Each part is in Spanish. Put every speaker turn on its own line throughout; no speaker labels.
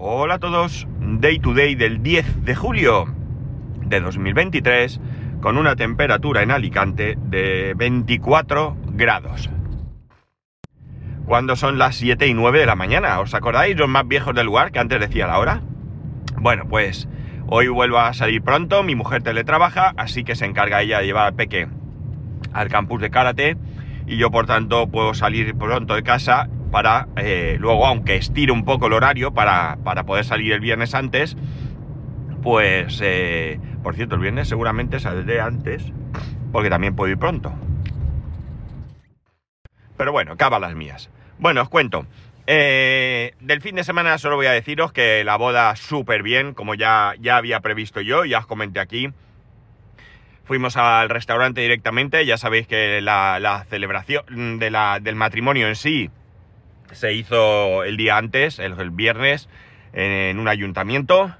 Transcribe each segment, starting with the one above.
Hola a todos, Day to Day del 10 de julio de 2023 con una temperatura en Alicante de 24 grados. Cuando son las 7 y 9 de la mañana, ¿os acordáis los más viejos del lugar que antes decía la hora? Bueno, pues hoy vuelvo a salir pronto, mi mujer teletrabaja, así que se encarga ella de llevar al peque al campus de karate y yo por tanto puedo salir pronto de casa para eh, luego, aunque estire un poco el horario para, poder salir el viernes antes, pues, eh, por cierto, el viernes seguramente saldré antes, porque también puedo ir pronto. Pero bueno, cava las mías. Bueno, os cuento. Eh, del fin de semana solo voy a deciros que la boda súper bien, como ya, ya había previsto yo, ya os comenté aquí. Fuimos al restaurante directamente, ya sabéis que la, celebración del matrimonio en sí se hizo el día antes, el, viernes, en, un ayuntamiento.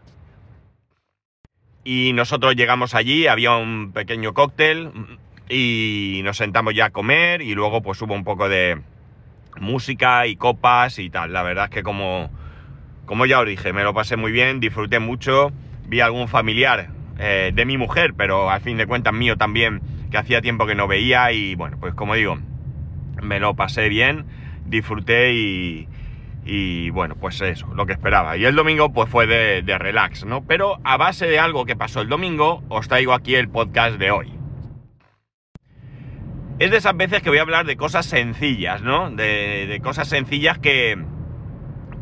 Y nosotros llegamos allí, había un pequeño cóctel y nos sentamos ya a comer y luego pues hubo un poco de música y copas y tal. La verdad es que como, como ya os dije, me lo pasé muy bien, disfruté mucho, vi algún familiar eh, de mi mujer, pero al fin de cuentas mío también, que hacía tiempo que no veía y bueno, pues como digo, me lo pasé bien disfruté y, bueno, pues eso, lo que esperaba. Y el domingo pues fue de, de, relax, ¿no? Pero a base de algo que pasó el domingo, os traigo aquí el podcast de hoy. Es de esas veces que voy a hablar de cosas sencillas, ¿no? De, cosas sencillas que,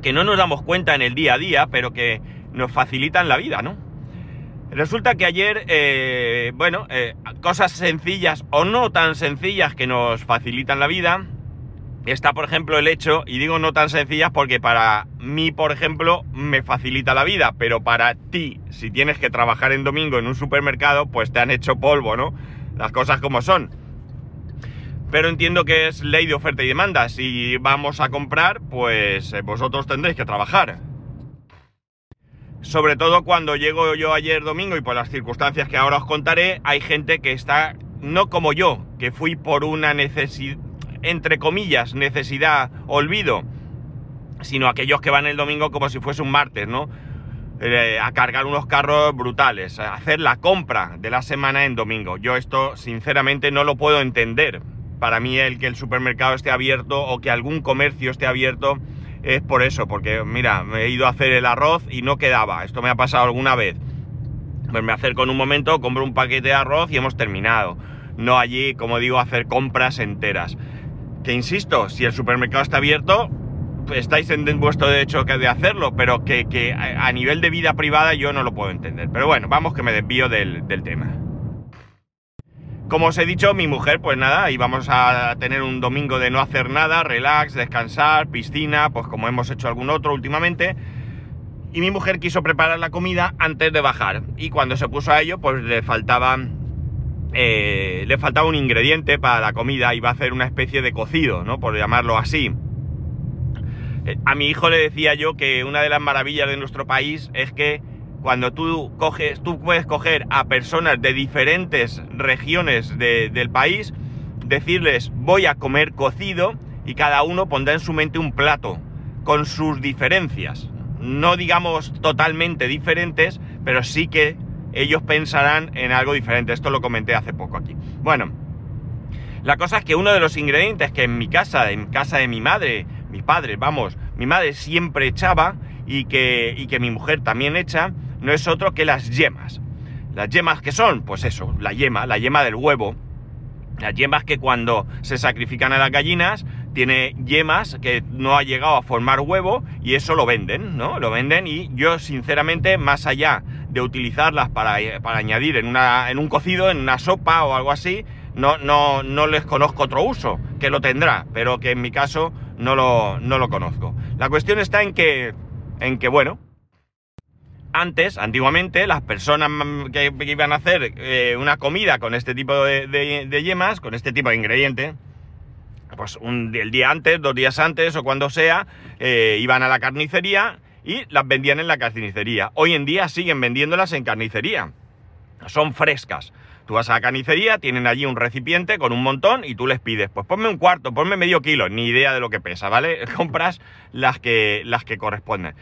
que no nos damos cuenta en el día a día, pero que nos facilitan la vida, ¿no? Resulta que ayer, eh, bueno, eh, cosas sencillas o no tan sencillas que nos facilitan la vida, está, por ejemplo, el hecho, y digo no tan sencillas porque para mí, por ejemplo, me facilita la vida, pero para ti, si tienes que trabajar en domingo en un supermercado, pues te han hecho polvo, ¿no? Las cosas como son. Pero entiendo que es ley de oferta y demanda. Si vamos a comprar, pues eh, vosotros tendréis que trabajar. Sobre todo cuando llego yo ayer domingo y por las circunstancias que ahora os contaré, hay gente que está, no como yo, que fui por una necesidad entre comillas, necesidad, olvido, sino aquellos que van el domingo como si fuese un martes, ¿no? Eh, a cargar unos carros brutales, a hacer la compra de la semana en domingo. Yo esto sinceramente no lo puedo entender. Para mí el que el supermercado esté abierto o que algún comercio esté abierto es por eso, porque mira, me he ido a hacer el arroz y no quedaba. Esto me ha pasado alguna vez. Pues me acerco en un momento, compro un paquete de arroz y hemos terminado. No allí, como digo, hacer compras enteras que insisto, si el supermercado está abierto, estáis en vuestro derecho de hacerlo, pero que, a nivel de vida privada yo no lo puedo entender. Pero bueno, vamos que me desvío del, tema. Como os he dicho, mi mujer, pues nada, íbamos a tener un domingo de no hacer nada, relax, descansar, piscina, pues como hemos hecho algún otro últimamente. Y mi mujer quiso preparar la comida antes de bajar. Y cuando se puso a ello, pues le faltaban eh, le faltaba un ingrediente para la comida, iba a hacer una especie de cocido, ¿no? Por llamarlo así. Eh, a mi hijo le decía yo que una de las maravillas de nuestro país es que cuando tú coges, tú puedes coger a personas de diferentes regiones del país, decirles voy a comer cocido y cada uno pondrá en su mente un plato con sus diferencias. No digamos totalmente diferentes, pero sí que ellos pensarán en algo diferente. Esto lo comenté hace poco aquí. Bueno, la cosa es que uno de los ingredientes que en mi casa, en casa de mi madre, mis padres, vamos, mi madre siempre echaba y que, y que mi mujer también echa, no es otro que las yemas. Las yemas que son, pues eso, la yema, la yema del huevo. Las yemas que cuando se sacrifican a las gallinas tiene yemas que no ha llegado a formar huevo y eso lo venden, ¿no? Lo venden y yo sinceramente más allá de utilizarlas para, para añadir en, una, en un cocido, en una sopa o algo así, no, no, no les conozco otro uso, que lo tendrá, pero que en mi caso no lo, no lo conozco. La cuestión está en que, en que bueno, antes, antiguamente, las personas que, iban a hacer eh, una comida con este tipo de, de, yemas, con este tipo de ingrediente, pues un, el día antes, dos días antes o cuando sea, eh, iban a la carnicería y las vendían en la carnicería. Hoy en día siguen vendiéndolas en carnicería. Son frescas. Tú vas a la carnicería, tienen allí un recipiente con un montón y tú les pides, pues ponme un cuarto, ponme medio kilo, ni idea de lo que pesa, ¿vale? Compras las que, las que corresponden.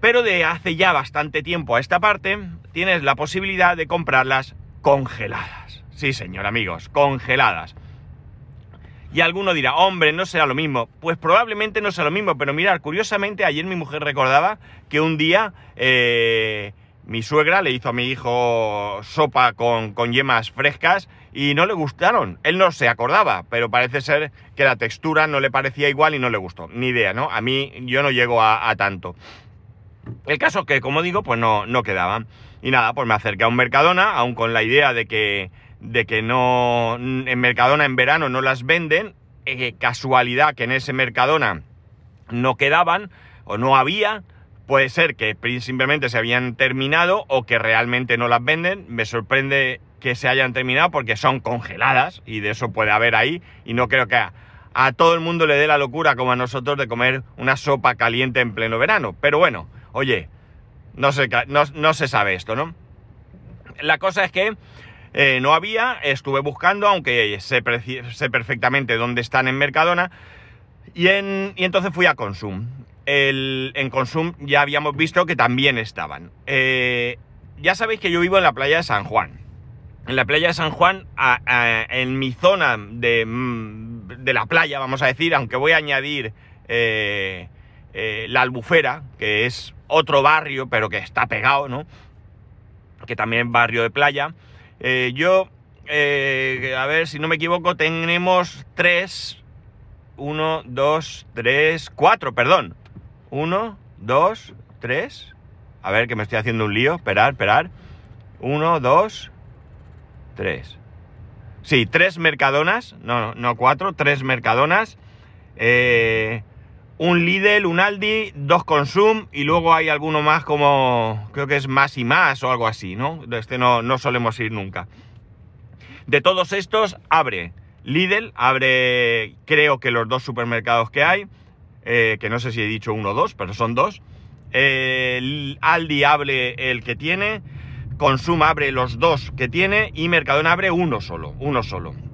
Pero de hace ya bastante tiempo a esta parte, tienes la posibilidad de comprarlas congeladas. Sí, señor, amigos, congeladas. Y alguno dirá, hombre, no será lo mismo. Pues probablemente no sea lo mismo, pero mirar, curiosamente, ayer mi mujer recordaba que un día eh, mi suegra le hizo a mi hijo sopa con, con, yemas frescas y no le gustaron. Él no se acordaba, pero parece ser que la textura no le parecía igual y no le gustó. Ni idea, ¿no? A mí yo no llego a, a tanto. El caso que, como digo, pues no, no quedaban. Y nada, pues me acerqué a un Mercadona, aún con la idea de que de que no en Mercadona en verano no las venden, eh, casualidad que en ese Mercadona no quedaban o no había, puede ser que simplemente se habían terminado o que realmente no las venden, me sorprende que se hayan terminado porque son congeladas y de eso puede haber ahí y no creo que a, a todo el mundo le dé la locura como a nosotros de comer una sopa caliente en pleno verano, pero bueno, oye, no se, no, no se sabe esto, ¿no? La cosa es que eh, no había, estuve buscando, aunque sé, sé, perfectamente dónde están en Mercadona, y, en, y entonces fui a Consum. El, en Consum ya habíamos visto que también estaban. Eh, ya sabéis que yo vivo en la playa de San Juan. En la playa de San Juan, en mi zona de, mm, de, la playa, vamos a decir, aunque voy a añadir eh, la albufera, que es otro barrio, pero que está pegado, ¿no? Que también es barrio de playa. Eh, yo, eh, a ver si no me equivoco, tenemos tres. Uno, dos, tres, cuatro, perdón. Uno, dos, tres. A ver, que me estoy haciendo un lío. Esperar, esperar. Uno, dos, tres. Sí, tres mercadonas. No, no cuatro, tres mercadonas. Eh, un Lidl, un Aldi, dos Consum y luego hay alguno más como creo que es más y más o algo así, ¿no? Este no, no solemos ir nunca. De todos estos abre Lidl, abre creo que los dos supermercados que hay, eh, que no sé si he dicho uno o dos, pero son dos. Eh, Aldi abre el que tiene, Consum abre los dos que tiene y Mercadona abre uno solo, uno solo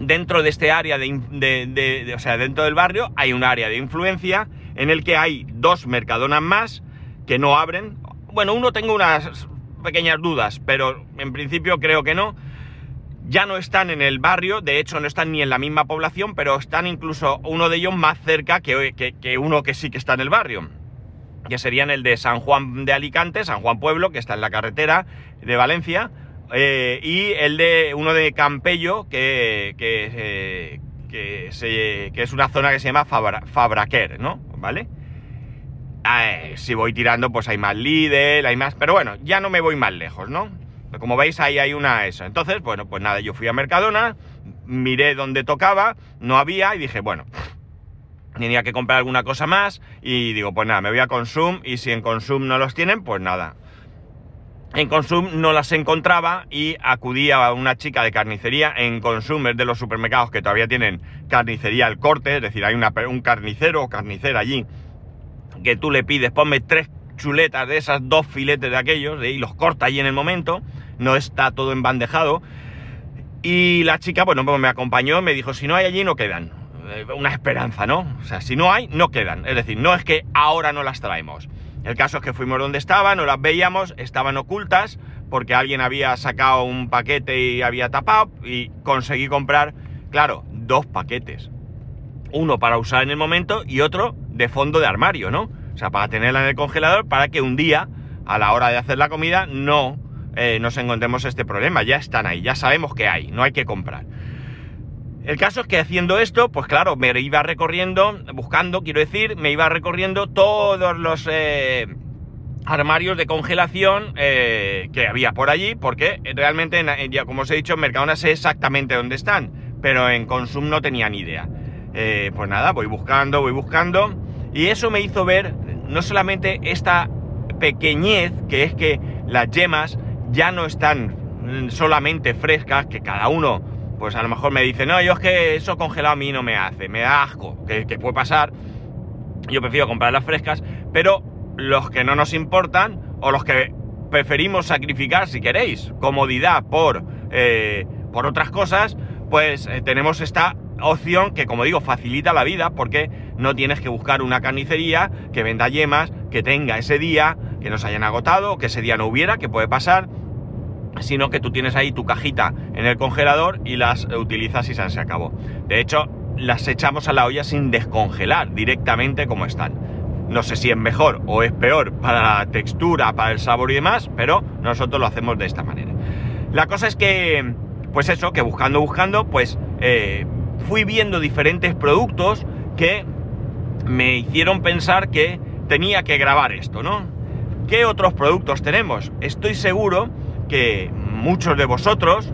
dentro de este área de, o sea, dentro del barrio hay un área de influencia en el que hay dos mercadonas más que no abren. Bueno, uno tengo unas pequeñas dudas, pero en principio creo que no. Ya no están en el barrio, de hecho no están ni en la misma población, pero están incluso uno de ellos más cerca que, que, que uno que sí que está en el barrio. Que serían el de San Juan de Alicante, San Juan Pueblo, que está en la carretera de Valencia, eh, y el de uno de Campello, que, que, eh, que, es una zona que se llama Fabra, Fabraquer, ¿no? ¿Vale? Eh, si voy tirando, pues hay más Lidl, hay más... Pero bueno, ya no me voy más lejos, ¿no? Como veis, ahí hay una eso. Entonces, bueno, pues nada, yo fui a Mercadona, miré dónde tocaba, no había, y dije, bueno, tenía que comprar alguna cosa más, y digo, pues nada, me voy a Consum, y si en Consum no los tienen, pues nada, en Consum no las encontraba y acudía a una chica de carnicería en Consum, es de los supermercados que todavía tienen carnicería al corte, es decir, hay una, un carnicero o carnicera allí que tú le pides, ponme tres chuletas de esas, dos filetes de aquellos, y los corta allí en el momento, no está todo embandejado. Y la chica, pues me acompañó, me dijo, si no hay allí, no quedan. Eh, una esperanza, ¿no? O sea, si no hay, no quedan. Es decir, no es que ahora no las traemos. El caso es que fuimos donde estaban, no las veíamos, estaban ocultas porque alguien había sacado un paquete y había tapado y conseguí comprar, claro, dos paquetes. Uno para usar en el momento y otro de fondo de armario, ¿no? O sea, para tenerla en el congelador para que un día, a la hora de hacer la comida, no eh, nos encontremos este problema. Ya están ahí, ya sabemos que hay, no hay que comprar. El caso es que haciendo esto, pues claro, me iba recorriendo, buscando, quiero decir, me iba recorriendo todos los eh, armarios de congelación eh, que había por allí, porque realmente, como os he dicho, en Mercadona sé exactamente dónde están, pero en Consum no tenía ni idea. Eh, pues nada, voy buscando, voy buscando, y eso me hizo ver no solamente esta pequeñez, que es que las yemas ya no están mm, solamente frescas, que cada uno pues a lo mejor me dice, no, yo es que eso congelado a mí no me hace, me da asco, que, que puede pasar. Yo prefiero comprar las frescas, pero los que no nos importan o los que preferimos sacrificar, si queréis, comodidad por, eh, por otras cosas, pues eh, tenemos esta opción que, como digo, facilita la vida porque no tienes que buscar una carnicería que venda yemas, que tenga ese día, que no se hayan agotado, que ese día no hubiera, que puede pasar, sino que tú tienes ahí tu cajita en el congelador y las utilizas y se acabó. De hecho, las echamos a la olla sin descongelar, directamente como están. No sé si es mejor o es peor para la textura, para el sabor y demás, pero nosotros lo hacemos de esta manera. La cosa es que, pues eso, que buscando, buscando, pues eh, fui viendo diferentes productos que me hicieron pensar que tenía que grabar esto, ¿no? ¿Qué otros productos tenemos? Estoy seguro que muchos de vosotros,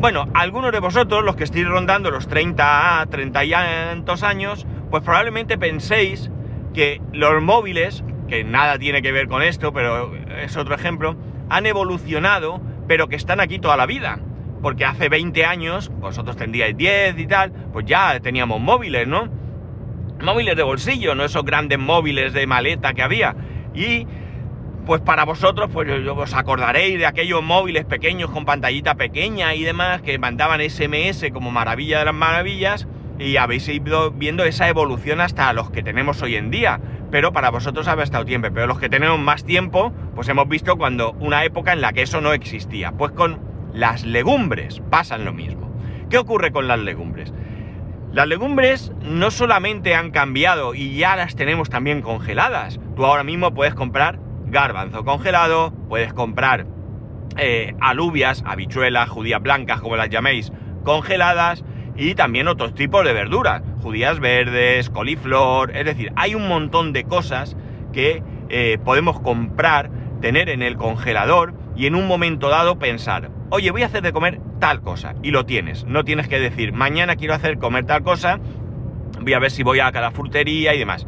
bueno, algunos de vosotros, los que estéis rondando los 30, 30 y tantos años, pues probablemente penséis que los móviles, que nada tiene que ver con esto, pero es otro ejemplo, han evolucionado, pero que están aquí toda la vida. Porque hace 20 años, vosotros tendríais 10 y tal, pues ya teníamos móviles, ¿no? Móviles de bolsillo, no esos grandes móviles de maleta que había. Y pues para vosotros, pues os acordaréis de aquellos móviles pequeños con pantallita pequeña y demás que mandaban SMS como maravilla de las maravillas y habéis ido viendo esa evolución hasta los que tenemos hoy en día. Pero para vosotros ha estado tiempo, pero los que tenemos más tiempo, pues hemos visto cuando una época en la que eso no existía. Pues con las legumbres pasan lo mismo. ¿Qué ocurre con las legumbres? Las legumbres no solamente han cambiado y ya las tenemos también congeladas. Tú ahora mismo puedes comprar garbanzo congelado, puedes comprar eh, alubias, habichuelas, judías blancas, como las llaméis, congeladas, y también otros tipos de verduras, judías verdes, coliflor, es decir, hay un montón de cosas que eh, podemos comprar, tener en el congelador y en un momento dado pensar, oye, voy a hacer de comer tal cosa, y lo tienes, no tienes que decir, mañana quiero hacer comer tal cosa, voy a ver si voy a cada frutería y demás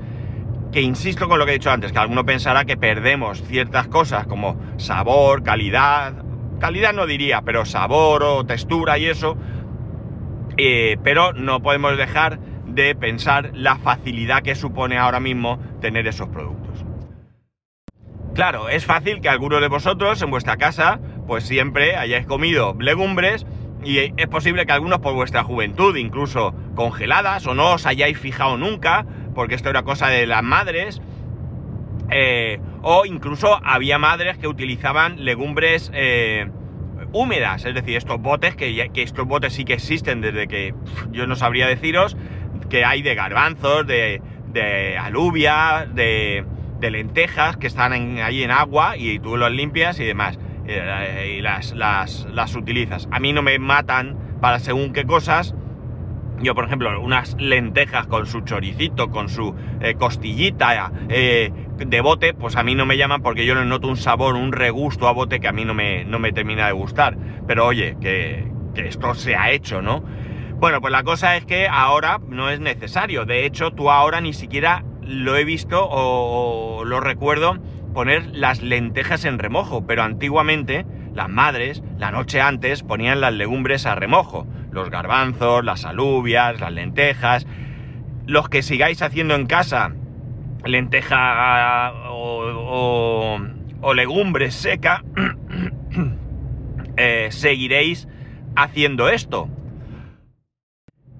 que insisto con lo que he dicho antes, que alguno pensará que perdemos ciertas cosas como sabor, calidad, calidad no diría, pero sabor o textura y eso, eh, pero no podemos dejar de pensar la facilidad que supone ahora mismo tener esos productos. Claro, es fácil que algunos de vosotros en vuestra casa pues siempre hayáis comido legumbres y es posible que algunos por vuestra juventud, incluso congeladas, o no os hayáis fijado nunca, porque esto era cosa de las madres, eh, o incluso había madres que utilizaban legumbres eh, húmedas, es decir, estos botes, que, estos botes sí que existen desde que yo no sabría deciros, que hay de garbanzos, de, de alubia, de, lentejas que están ahí en agua y tú los limpias y demás. Eh, y las, las, las utilizas. A mí no me matan para según qué cosas, yo, por ejemplo, unas lentejas con su choricito, con su eh, costillita eh, de bote, pues a mí no me llaman porque yo le noto un sabor, un regusto a bote que a mí no me, no me termina de gustar. Pero oye, que, esto se ha hecho, ¿no? Bueno, pues la cosa es que ahora no es necesario. De hecho, tú ahora ni siquiera lo he visto o lo recuerdo poner las lentejas en remojo, pero antiguamente las madres, la noche antes, ponían las legumbres a remojo los garbanzos, las alubias, las lentejas. Los que sigáis haciendo en casa lenteja o, legumbres seca, eh, seguiréis haciendo esto.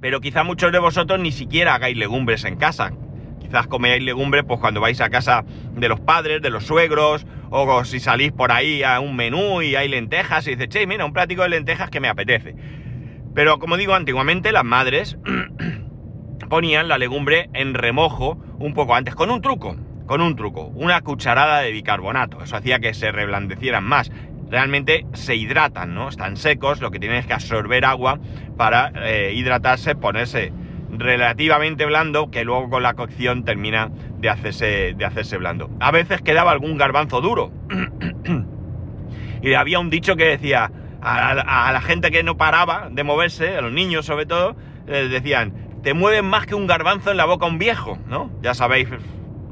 Pero quizá muchos de vosotros ni siquiera hagáis legumbres en casa. Quizás coméis legumbres pues cuando vais a casa de los padres, de los suegros, o si salís por ahí a un menú y hay lentejas y dices, che, mira, un plático de lentejas que me apetece. Pero como digo, antiguamente las madres ponían la legumbre en remojo un poco antes, con un truco, con un truco, una cucharada de bicarbonato. Eso hacía que se reblandecieran más. Realmente se hidratan, ¿no? Están secos, lo que tienen es que absorber agua para eh, hidratarse, ponerse relativamente blando, que luego con la cocción termina de hacerse, de hacerse blando. A veces quedaba algún garbanzo duro. y había un dicho que decía, a, la gente que no paraba de moverse, a los niños sobre todo, les decían, te mueven más que un garbanzo en la boca un viejo, ¿no? Ya sabéis,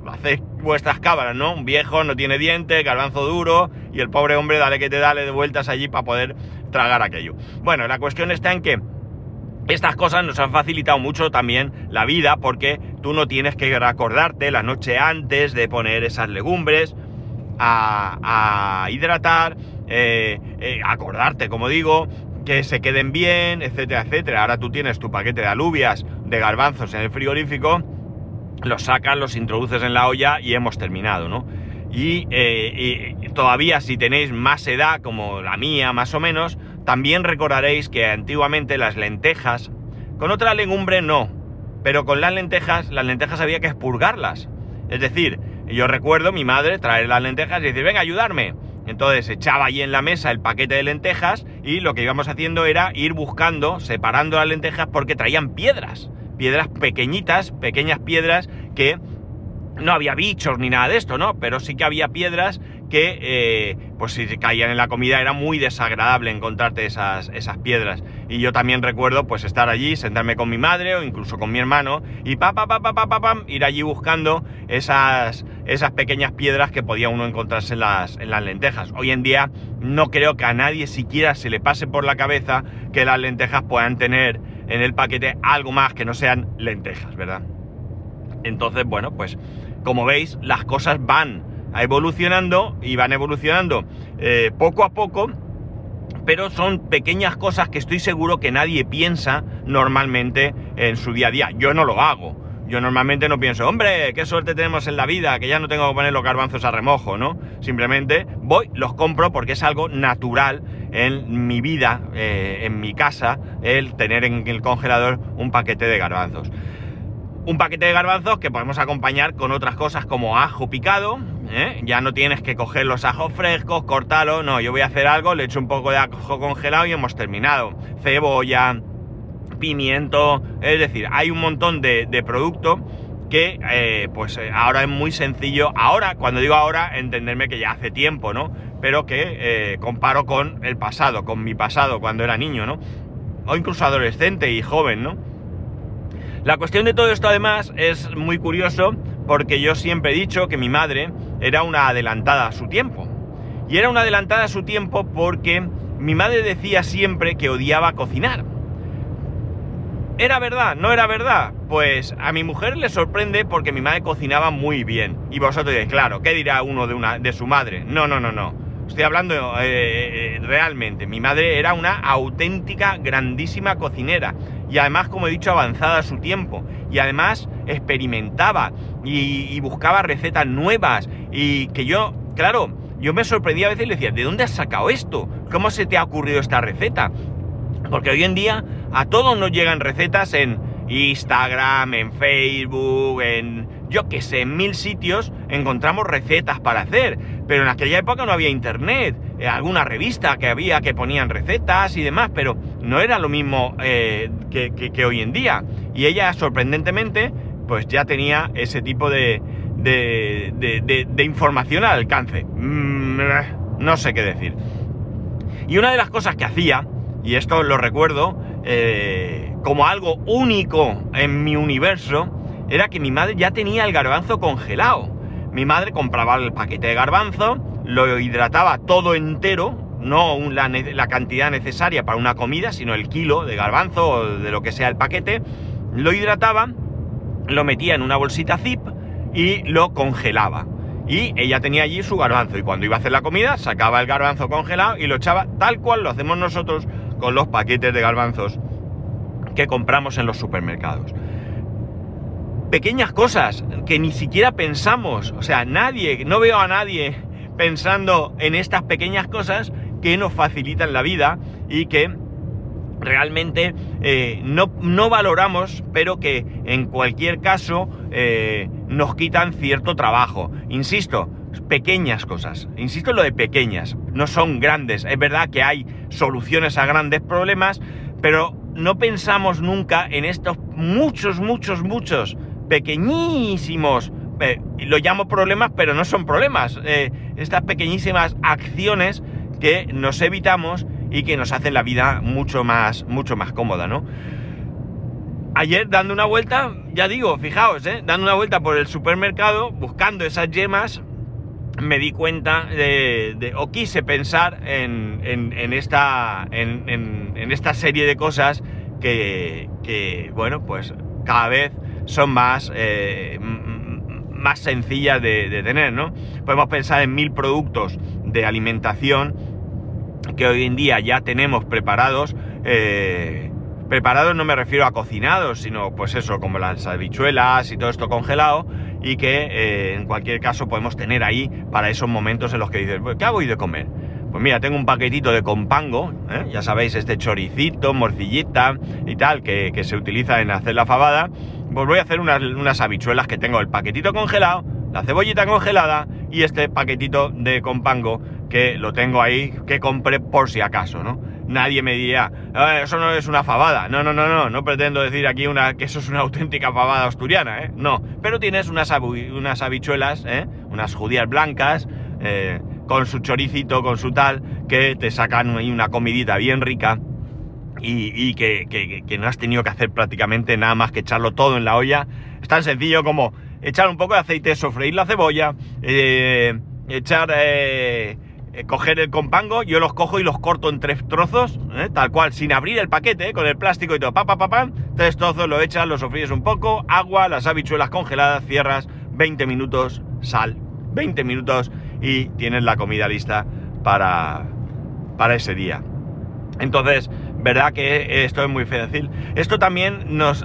hacéis vuestras cámaras, ¿no? Un viejo no tiene dientes, garbanzo duro, y el pobre hombre dale que te dale de vueltas allí para poder tragar aquello. Bueno, la cuestión está en que estas cosas nos han facilitado mucho también la vida porque tú no tienes que acordarte la noche antes de poner esas legumbres a hidratar eh, eh, acordarte, como digo, que se queden bien, etcétera, etcétera. Ahora tú tienes tu paquete de alubias, de garbanzos en el frigorífico los sacas, los introduces en la olla y hemos terminado, ¿no? Y, eh, y, todavía si tenéis más edad, como la mía más o menos, también recordaréis que antiguamente las lentejas, con otra legumbre no, pero con las lentejas, las lentejas había que expurgarlas. Es decir, yo recuerdo mi madre traer las lentejas y decir, venga, ayudarme. Entonces echaba allí en la mesa el paquete de lentejas y lo que íbamos haciendo era ir buscando, separando las lentejas porque traían piedras. Piedras pequeñitas, pequeñas piedras que no había bichos ni nada de esto, ¿no? Pero sí que había piedras que, eh, pues si caían en la comida era muy desagradable encontrarte esas, esas piedras. Y yo también recuerdo, pues estar allí, sentarme con mi madre o incluso con mi hermano y pa, pa, pa, pa, pa, pa, ir allí buscando esas, esas pequeñas piedras que podía uno encontrarse en las, en las lentejas. Hoy en día no creo que a nadie siquiera se le pase por la cabeza que las lentejas puedan tener en el paquete algo más que no sean lentejas, ¿verdad? Entonces, bueno, pues como veis, las cosas van evolucionando y van evolucionando eh, poco a poco, pero son pequeñas cosas que estoy seguro que nadie piensa normalmente en su día a día. Yo no lo hago. Yo normalmente no pienso, hombre, qué suerte tenemos en la vida, que ya no tengo que poner los garbanzos a remojo, ¿no? Simplemente voy, los compro porque es algo natural en mi vida, eh, en mi casa, el tener en el congelador un paquete de garbanzos un paquete de garbanzos que podemos acompañar con otras cosas como ajo picado. ¿Eh? Ya no tienes que coger los ajos frescos, cortarlo. No, yo voy a hacer algo, le echo un poco de ajo congelado y hemos terminado. Cebolla, pimiento. Es decir, hay un montón de, producto que eh, pues eh, ahora es muy sencillo. Ahora, cuando digo ahora, entenderme que ya hace tiempo, ¿no? Pero que comparo con el pasado, con mi pasado, cuando era niño, ¿no? O incluso adolescente y joven, ¿no? La cuestión de todo esto además es muy curioso porque yo siempre he dicho que mi madre era una adelantada a su tiempo. Y era una adelantada a su tiempo porque mi madre decía siempre que odiaba cocinar. ¿Era verdad? ¿No era verdad? Pues a mi mujer le sorprende porque mi madre cocinaba muy bien. Y vosotros diréis, claro, ¿qué dirá uno de, una, de su madre? No, no, no, no. Estoy hablando eh, eh, realmente. Mi madre era una auténtica, grandísima cocinera. Y además, como he dicho, avanzada a su tiempo. Y además experimentaba y, buscaba recetas nuevas. Y que yo, claro, yo me sorprendía a veces y le decía, ¿de dónde has sacado esto? ¿Cómo se te ha ocurrido esta receta? Porque hoy en día a todos nos llegan recetas en Instagram, en Facebook, en yo que sé, en mil sitios encontramos recetas para hacer, pero en aquella época no había internet, eh, alguna revista que había que ponían recetas y demás, pero no era lo mismo eh, que, hoy en día. Y ella, sorprendentemente, pues ya tenía ese tipo de, de, información al alcance. Mm, no sé qué decir. Y una de las cosas que hacía, y esto lo recuerdo eh, como algo único en mi universo, era que mi madre ya tenía el garbanzo congelado. Mi madre compraba el paquete de garbanzo, lo hidrataba todo entero, no la, la, cantidad necesaria para una comida, sino el kilo de garbanzo o de lo que sea el paquete, lo hidrataba, lo metía en una bolsita zip y lo congelaba. Y ella tenía allí su garbanzo y cuando iba a hacer la comida sacaba el garbanzo congelado y lo echaba tal cual lo hacemos nosotros con los paquetes de garbanzos que compramos en los supermercados pequeñas cosas que ni siquiera pensamos. O sea, nadie, no veo a nadie pensando en estas pequeñas cosas que nos facilitan la vida y que realmente eh, no, no, valoramos, pero que en cualquier caso eh, nos quitan cierto trabajo. Insisto, pequeñas cosas. Insisto en lo de pequeñas, no son grandes. Es verdad que hay soluciones a grandes problemas, pero no pensamos nunca en estos muchos, muchos, muchos pequeñísimos, eh, lo llamo problemas, pero no son problemas, estas pequeñísimas acciones que nos evitamos y que nos hacen la vida mucho más, mucho más cómoda, ¿no? Ayer dando una vuelta, ya digo, fijaos, ¿eh? dando una vuelta por el supermercado, buscando esas yemas, me di cuenta de, o quise pensar en, esta, en, esta serie de cosas que, bueno, pues cada vez son más, eh, más sencillas de, tener, ¿no? Podemos pensar en mil productos de alimentación que hoy en día ya tenemos preparados, eh, Preparados no me refiero a cocinados, sino pues eso, como las habichuelas y todo esto congelado, y que eh, en cualquier caso podemos tener ahí para esos momentos en los que dices, ¿qué hago hoy de comer? Pues mira, tengo un paquetito de compango, ¿eh? ya sabéis, este choricito, morcillita y tal, que, se utiliza en hacer la fabada. Pues voy a hacer unas, unas habichuelas que tengo el paquetito congelado, la cebollita congelada y este paquetito de compango que lo tengo ahí, que compré por si acaso, ¿no? nadie me diría, ah, eso no es una fabada. No, no, no, no, no pretendo decir aquí una, que eso es una auténtica fabada asturiana, ¿eh? No, pero tienes unas, unas habichuelas, ¿eh? Unas judías blancas, eh, con su choricito, con su tal, que te sacan ahí una comidita bien rica y, que, que, no has tenido que hacer prácticamente nada más que echarlo todo en la olla. Es tan sencillo como echar un poco de aceite, sofreír la cebolla, eh, echar eh, coger el compango, yo los cojo y los corto en tres trozos, ¿eh? tal cual, sin abrir el paquete, ¿eh? con el plástico y todo, pa, pa, pa, pa, tres trozos, lo echas, lo sofríes un poco, agua, las habichuelas congeladas, cierras, 20 minutos, sal, 20 minutos y tienes la comida lista para, para ese día. Entonces, verdad que esto es muy fácil. Esto también nos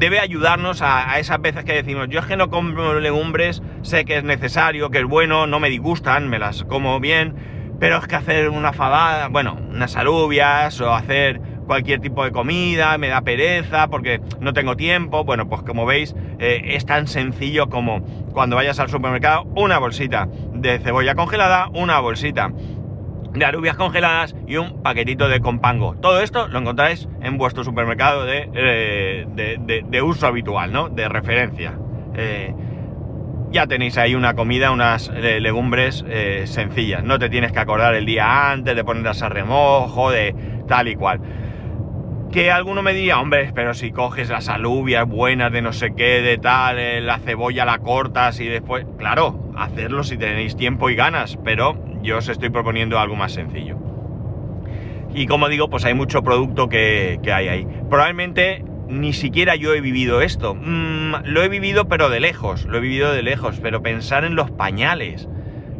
debe ayudarnos a, esas veces que decimos, yo es que no como legumbres, sé que es necesario, que es bueno, no me disgustan, me las como bien, pero es que hacer una fabada, bueno, unas alubias o hacer cualquier tipo de comida, me da pereza porque no tengo tiempo. Bueno, pues como veis, eh, es tan sencillo como cuando vayas al supermercado, una bolsita de cebolla congelada, una bolsita de alubias congeladas y un paquetito de compango. Todo esto lo encontráis en vuestro supermercado de, eh, uso habitual, ¿no? De referencia. Eh, ya tenéis ahí una comida, unas eh, legumbres sencillas. No te tienes que acordar el día antes de ponerlas a remojo, de tal y cual. Que alguno me diría, hombre, pero si coges las alubias buenas de no sé qué, de tal, la cebolla la cortas y después... Claro, hacerlo si tenéis tiempo y ganas, pero yo os estoy proponiendo algo más sencillo. Y como digo, pues hay mucho producto que, hay ahí. Probablemente ni siquiera yo he vivido esto. Mm, lo he vivido pero de lejos, lo he vivido de lejos, pero pensar en los pañales.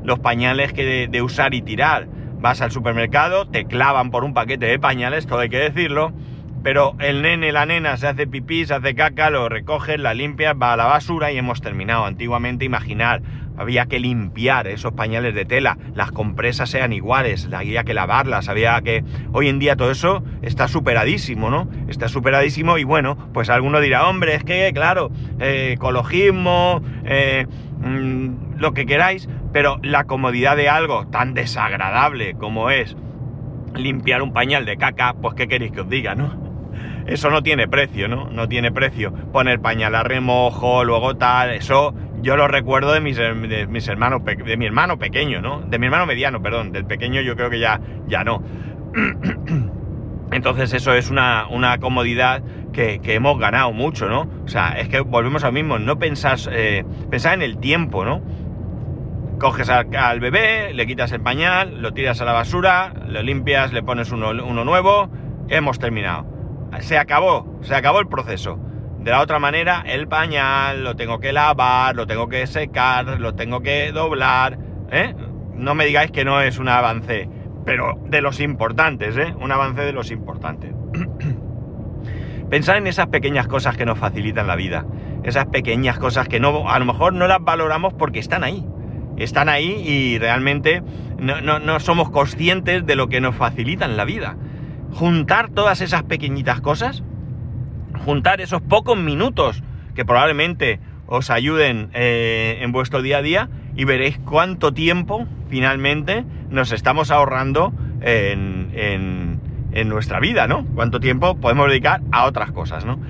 Los pañales que de, usar y tirar. Vas al supermercado, te clavan por un paquete de pañales, todo hay que decirlo, pero el nene, la nena se hace pipí, se hace caca, lo recoges, la limpias, va a la basura y hemos terminado. Antiguamente, imaginar había que limpiar esos pañales de tela, las compresas sean iguales, había que lavarlas, había que... Hoy en día todo eso está superadísimo, ¿no? Está superadísimo y bueno, pues alguno dirá, hombre, es que, claro, eh, ecologismo, eh, mm, lo que queráis, pero la comodidad de algo tan desagradable como es limpiar un pañal de caca, pues qué queréis que os diga, ¿no? Eso no tiene precio, ¿no? No tiene precio. Poner pañal a remojo, luego tal, eso yo lo recuerdo de mis, de mis hermanos, de mi hermano pequeño, ¿no? De mi hermano mediano, perdón, del pequeño yo creo que ya, ya no. Entonces eso es una, comodidad que, hemos ganado mucho, ¿no? O sea, es que volvemos al mismo, no pensás, eh, pensar en el tiempo, ¿no? Coges al, bebé, le quitas el pañal, lo tiras a la basura, lo limpias, le pones uno, uno nuevo, hemos terminado. Se acabó, se acabó el proceso. De la otra manera, el pañal lo tengo que lavar, lo tengo que secar, lo tengo que doblar. ¿eh? No me digáis que no es un avance, pero de los importantes, ¿eh? Un avance de los importantes. Pensar en esas pequeñas cosas que nos facilitan la vida. Esas pequeñas cosas que no, a lo mejor no las valoramos porque están ahí. Están ahí y realmente no, no somos conscientes de lo que nos facilitan la vida. Juntar todas esas pequeñitas cosas juntar esos pocos minutos que probablemente os ayuden eh, en vuestro día a día y veréis cuánto tiempo finalmente nos estamos ahorrando en, en, nuestra vida, ¿no? Cuánto tiempo podemos dedicar a otras cosas, ¿no?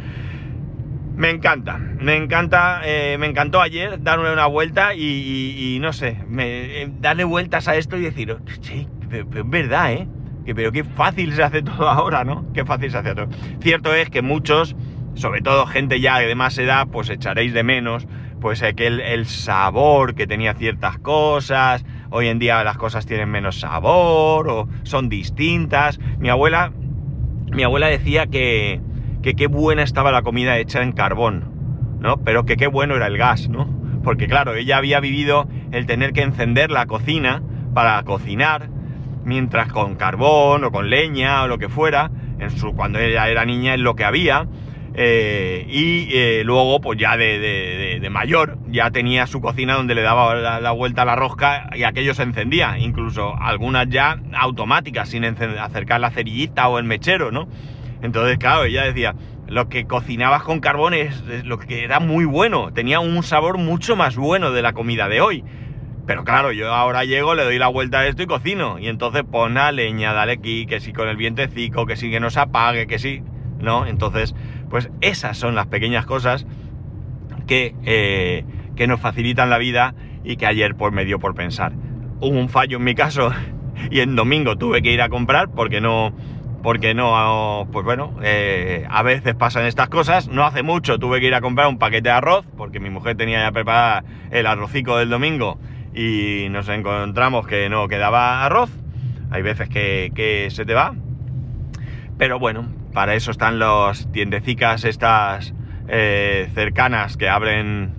Me encanta, me encanta, eh, me encantó ayer darle una vuelta y, no sé, me, eh, darle vueltas a esto y decir, che, es verdad, ¿eh? Que pero qué fácil se hace todo ahora, ¿no? Qué fácil se hace todo. Cierto es que muchos, sobre todo gente ya de más edad, pues echaréis de menos, pues el sabor que tenía ciertas cosas. Hoy en día las cosas tienen menos sabor o son distintas. Mi abuela, mi abuela decía que, que qué buena estaba la comida hecha en carbón, ¿no? Pero que qué bueno era el gas, ¿no? Porque claro, ella había vivido el tener que encender la cocina para cocinar mientras con carbón o con leña o lo que fuera, en su, cuando ella era niña es lo que había. Eh, y eh, luego, pues ya de, mayor, ya tenía su cocina donde le daba la, vuelta a la rosca y aquello se encendía, incluso algunas ya automáticas, sin acercar la cerillita o el mechero, ¿no? Entonces, claro, ella decía, lo que cocinabas con carbón es, lo que era muy bueno, tenía un sabor mucho más bueno de la comida de hoy. Pero claro, yo ahora llego, le doy la vuelta a esto y cocino. Y entonces pon la leña, dale aquí, que si con el vientecico, que si que no se apague, que sí, ¿no? Entonces, pues esas son las pequeñas cosas que, eh, que nos facilitan la vida y que ayer por me dio por pensar. Hubo un fallo en mi caso y en domingo tuve que ir a comprar porque no, porque no, pues bueno, eh, a veces pasan estas cosas. No hace mucho tuve que ir a comprar un paquete de arroz porque mi mujer tenía ya preparada el arrocico del domingo y nos encontramos que no quedaba arroz. Hay veces que, se te va. Pero bueno, para eso están los tiendecicas estas eh, cercanas que abren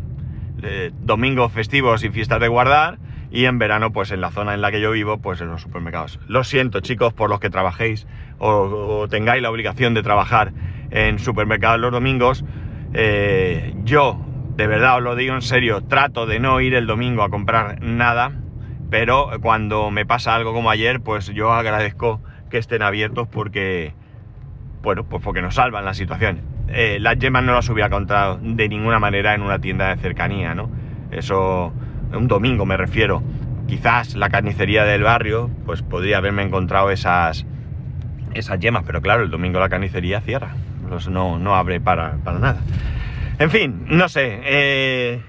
eh, domingos festivos y fiestas de guardar. Y en verano, pues en la zona en la que yo vivo, pues en los supermercados. Lo siento, chicos, por los que trabajéis o, tengáis la obligación de trabajar en supermercados los domingos. Eh, yo, de verdad os lo digo en serio, trato de no ir el domingo a comprar nada. Pero cuando me pasa algo como ayer, pues yo agradezco que estén abiertos porque bueno, pues porque nos salvan la situación. Eh, las yemas no las hubiera encontrado de ninguna manera en una tienda de cercanía, ¿no? Eso, un domingo me refiero. Quizás la carnicería del barrio, pues podría haberme encontrado esas, esas yemas, pero claro, el domingo la carnicería cierra. No, no abre para, nada. En fin, no sé. Eh,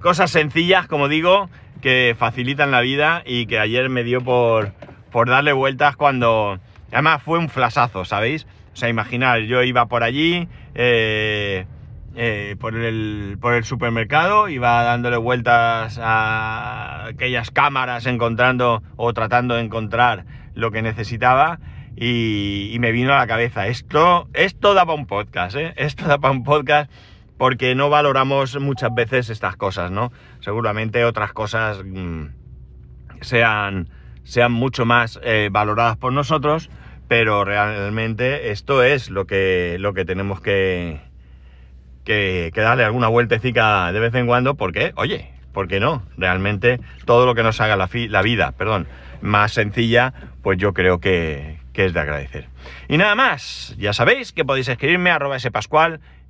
cosas sencillas, como digo, que facilitan la vida y que ayer me dio por, por darle vueltas cuando Además fue un flasazo, ¿sabéis? O sea, imaginar, yo iba por allí, eh, eh, por, el, por el supermercado, iba dándole vueltas a aquellas cámaras, encontrando o tratando de encontrar lo que necesitaba. Y, me vino a la cabeza, esto, esto da para un podcast, ¿eh? Esto da para un podcast porque no valoramos muchas veces estas cosas, ¿no? Seguramente otras cosas mm, sean, sean mucho más eh, valoradas por nosotros, pero realmente esto es lo que, lo que tenemos que, que, darle alguna vueltecita de vez en cuando, porque, oye, ¿por qué no? Realmente todo lo que nos haga la, la vida, perdón, más sencilla, pues yo creo que, que, es de agradecer. Y nada más, ya sabéis que podéis escribirme a arroba